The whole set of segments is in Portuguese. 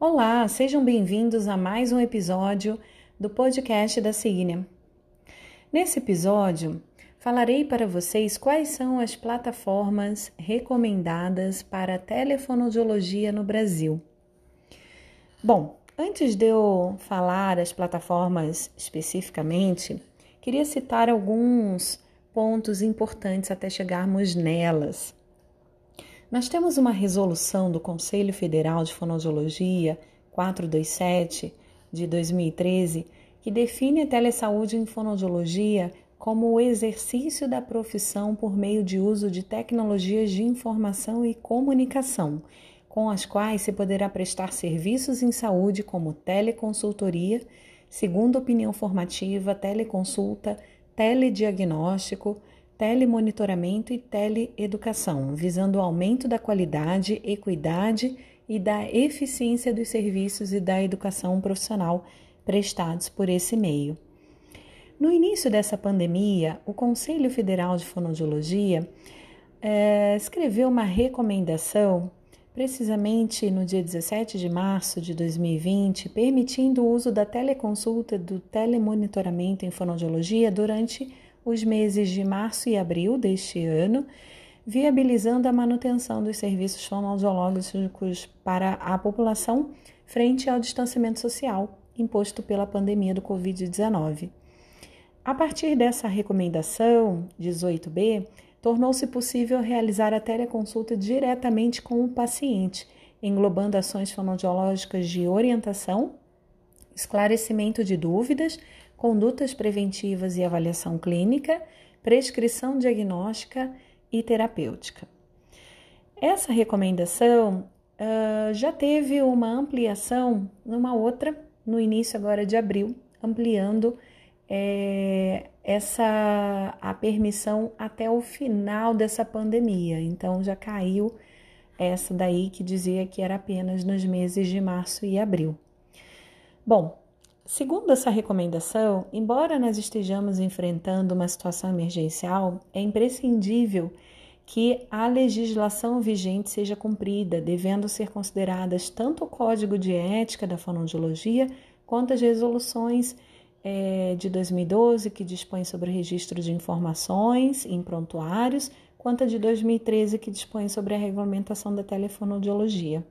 Olá, sejam bem-vindos a mais um episódio do podcast da Signia. Nesse episódio, falarei para vocês quais são as plataformas recomendadas para telefonoaudiologia no Brasil. Bom, antes de eu falar as plataformas especificamente, queria citar alguns pontos importantes até chegarmos nelas. Nós temos uma resolução do Conselho Federal de Fonoaudiologia 427 de 2013 que define a telesaúde em fonoaudiologia como o exercício da profissão por meio de uso de tecnologias de informação e comunicação, com as quais se poderá prestar serviços em saúde como teleconsultoria, segunda opinião formativa, teleconsulta, telediagnóstico, telemonitoramento e teleeducação, visando o aumento da qualidade, equidade e da eficiência dos serviços e da educação profissional prestados por esse meio. No início dessa pandemia, o Conselho Federal de Fonoaudiologia é, escreveu uma recomendação, precisamente no dia 17 de março de 2020, permitindo o uso da teleconsulta do telemonitoramento em fonoaudiologia durante os meses de março e abril deste ano, viabilizando a manutenção dos serviços fonoaudiológicos para a população frente ao distanciamento social imposto pela pandemia do Covid-19. A partir dessa recomendação 18B, tornou-se possível realizar a teleconsulta diretamente com o paciente, englobando ações fonoaudiológicas de orientação, esclarecimento de dúvidas, condutas preventivas e avaliação clínica, prescrição diagnóstica e terapêutica. Essa recomendação uh, já teve uma ampliação numa outra, no início agora de abril, ampliando é, essa a permissão até o final dessa pandemia. Então já caiu essa daí que dizia que era apenas nos meses de março e abril. Bom, Segundo essa recomendação, embora nós estejamos enfrentando uma situação emergencial, é imprescindível que a legislação vigente seja cumprida, devendo ser consideradas tanto o Código de Ética da Fonoaudiologia quanto as resoluções é, de 2012, que dispõe sobre o registro de informações em prontuários, quanto a de 2013, que dispõe sobre a regulamentação da telefonoaudiologia.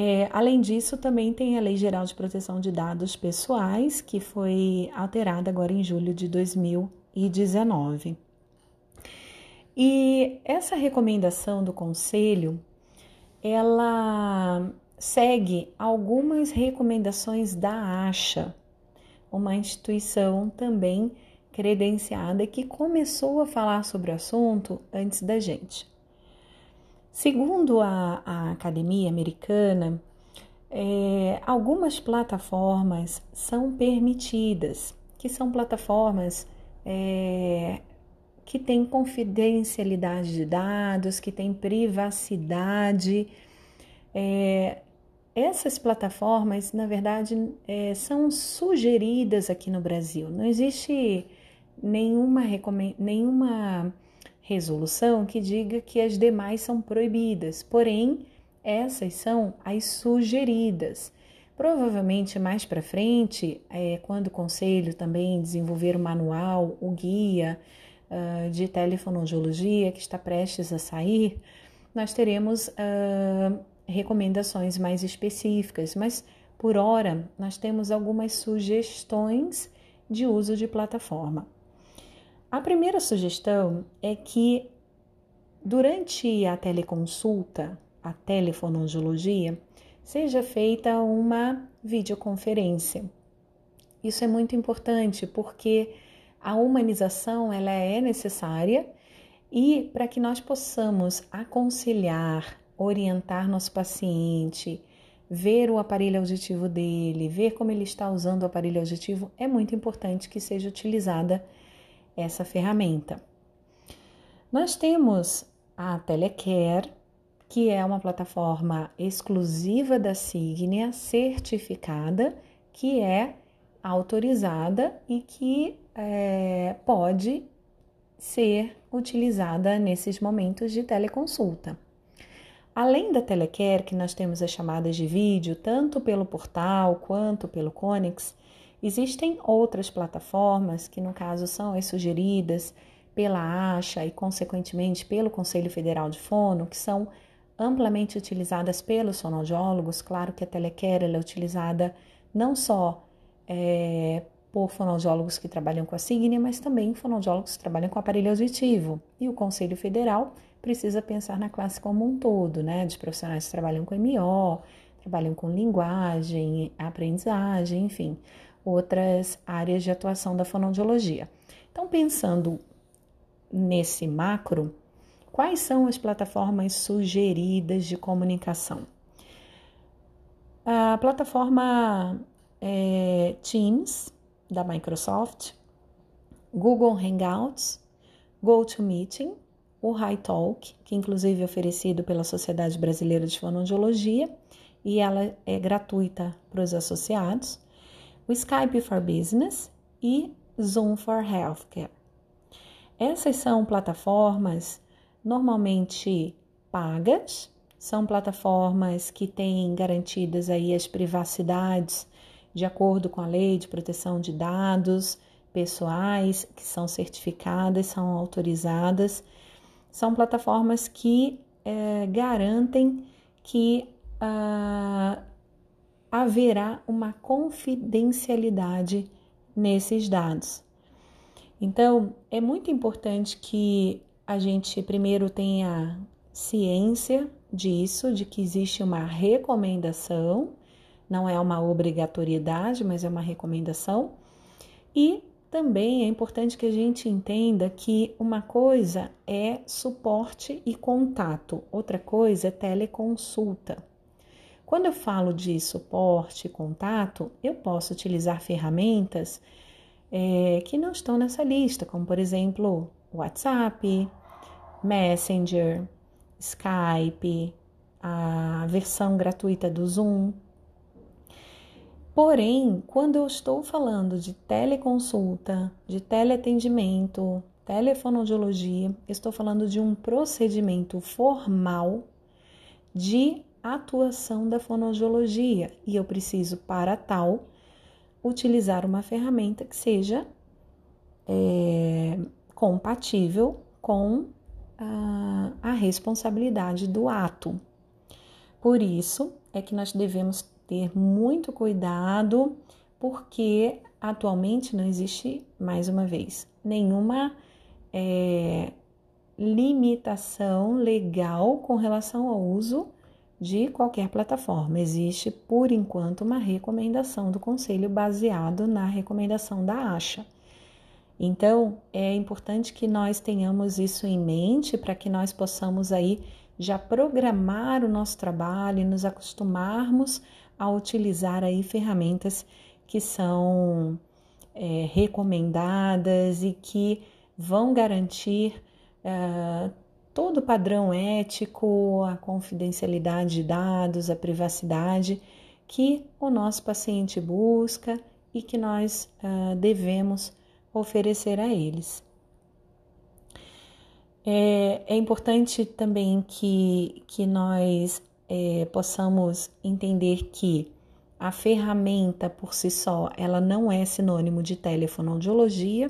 É, além disso, também tem a Lei Geral de Proteção de Dados Pessoais, que foi alterada agora em julho de 2019. E essa recomendação do Conselho, ela segue algumas recomendações da ACHA, uma instituição também credenciada que começou a falar sobre o assunto antes da gente. Segundo a, a academia americana, é, algumas plataformas são permitidas, que são plataformas é, que têm confidencialidade de dados, que têm privacidade. É, essas plataformas, na verdade, é, são sugeridas aqui no Brasil. Não existe nenhuma, nenhuma resolução que diga que as demais são proibidas, porém, essas são as sugeridas. Provavelmente mais para frente, é, quando o conselho também desenvolver o manual, o guia uh, de telefonoaudiologia que está prestes a sair, nós teremos uh, recomendações mais específicas, mas por hora nós temos algumas sugestões de uso de plataforma. A primeira sugestão é que durante a teleconsulta, a telefonoaudiologia, seja feita uma videoconferência. Isso é muito importante porque a humanização ela é necessária e para que nós possamos aconselhar, orientar nosso paciente, ver o aparelho auditivo dele, ver como ele está usando o aparelho auditivo, é muito importante que seja utilizada essa ferramenta. Nós temos a Telecare, que é uma plataforma exclusiva da Signia, certificada, que é autorizada e que é, pode ser utilizada nesses momentos de teleconsulta. Além da Telecare, que nós temos as chamadas de vídeo, tanto pelo portal quanto pelo Conex, existem outras plataformas, que no caso são as sugeridas pela ASHA e, consequentemente, pelo Conselho Federal de Fono, que são amplamente utilizadas pelos fonoaudiólogos. Claro que a Telecare é utilizada não só é, por fonoaudiólogos que trabalham com a Signia, mas também fonoaudiólogos que trabalham com aparelho auditivo. E o Conselho Federal precisa pensar na classe como um todo, né? De profissionais que trabalham com MO, trabalham com linguagem, aprendizagem, enfim, outras áreas de atuação da fonoaudiologia. Então, pensando nesse macro, quais são as plataformas sugeridas de comunicação? A plataforma é, Teams, da Microsoft, Google Hangouts, GoToMeeting, o HighTalk, que inclusive é oferecido pela Sociedade Brasileira de Fonoaudiologia e ela é gratuita para os associados, o Skype for Business e Zoom for Healthcare. Essas são plataformas normalmente pagas, são plataformas que têm garantidas aí as privacidades de acordo com a lei de proteção de dados pessoais, que são certificadas, são autorizadas. São plataformas que é, garantem que ah, haverá uma confidencialidade nesses dados. Então, é muito importante que a gente primeiro tenha ciência disso, de que existe uma recomendação não é uma obrigatoriedade, mas é uma recomendação. E também é importante que a gente entenda que uma coisa é suporte e contato, outra coisa é teleconsulta. Quando eu falo de suporte contato, eu posso utilizar ferramentas é, que não estão nessa lista, como por exemplo WhatsApp, Messenger, Skype, a versão gratuita do Zoom. Porém, quando eu estou falando de teleconsulta, de teleatendimento, telefonoaudiologia, estou falando de um procedimento formal de atuação da fonoaudiologia e eu preciso, para tal, utilizar uma ferramenta que seja é, compatível com a, a responsabilidade do ato. Por isso é que nós devemos ter muito cuidado, porque atualmente não existe, mais uma vez, nenhuma é, limitação legal com relação ao uso de qualquer plataforma. Existe, por enquanto, uma recomendação do Conselho baseado na recomendação da ASHA. Então, é importante que nós tenhamos isso em mente para que nós possamos aí já programar o nosso trabalho e nos acostumarmos a utilizar aí ferramentas que são é, recomendadas e que vão garantir uh, todo o padrão ético, a confidencialidade de dados, a privacidade que o nosso paciente busca e que nós uh, devemos oferecer a eles. É, é importante também que, que nós é, possamos entender que a ferramenta por si só, ela não é sinônimo de telefonoaudiologia.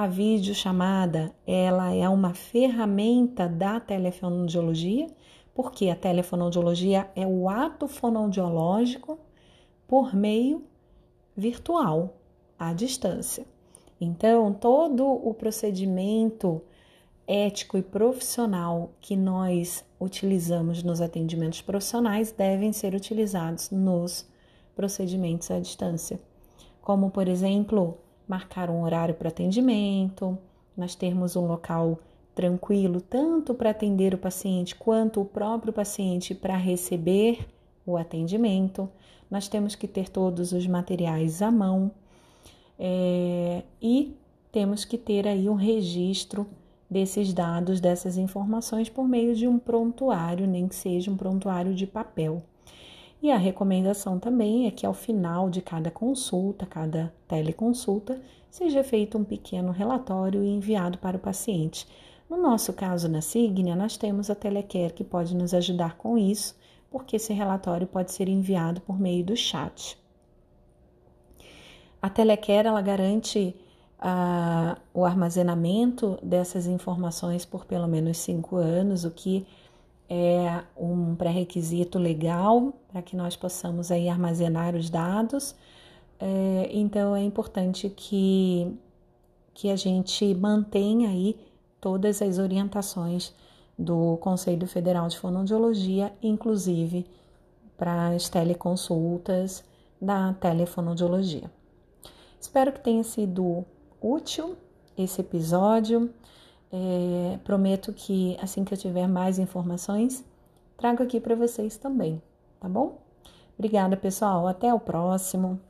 A videochamada, ela é uma ferramenta da telefonoaudiologia, porque a telefonoaudiologia é o ato fonoaudiológico por meio virtual, à distância. Então, todo o procedimento ético e profissional que nós utilizamos nos atendimentos profissionais devem ser utilizados nos procedimentos à distância, como, por exemplo, marcar um horário para atendimento, nós termos um local tranquilo tanto para atender o paciente quanto o próprio paciente para receber o atendimento. Nós temos que ter todos os materiais à mão é, e temos que ter aí um registro desses dados, dessas informações por meio de um prontuário, nem que seja um prontuário de papel. E a recomendação também é que ao final de cada consulta, cada teleconsulta, seja feito um pequeno relatório e enviado para o paciente. No nosso caso, na Signia, nós temos a Telecare que pode nos ajudar com isso, porque esse relatório pode ser enviado por meio do chat. A Telecare ela garante uh, o armazenamento dessas informações por pelo menos cinco anos, o que é um pré-requisito legal para que nós possamos aí armazenar os dados. É, então é importante que, que a gente mantenha aí todas as orientações do Conselho Federal de Fonoaudiologia, inclusive para as teleconsultas da telefonoaudiologia. Espero que tenha sido útil esse episódio. É, prometo que assim que eu tiver mais informações, trago aqui para vocês também, tá bom? Obrigada, pessoal. Até o próximo.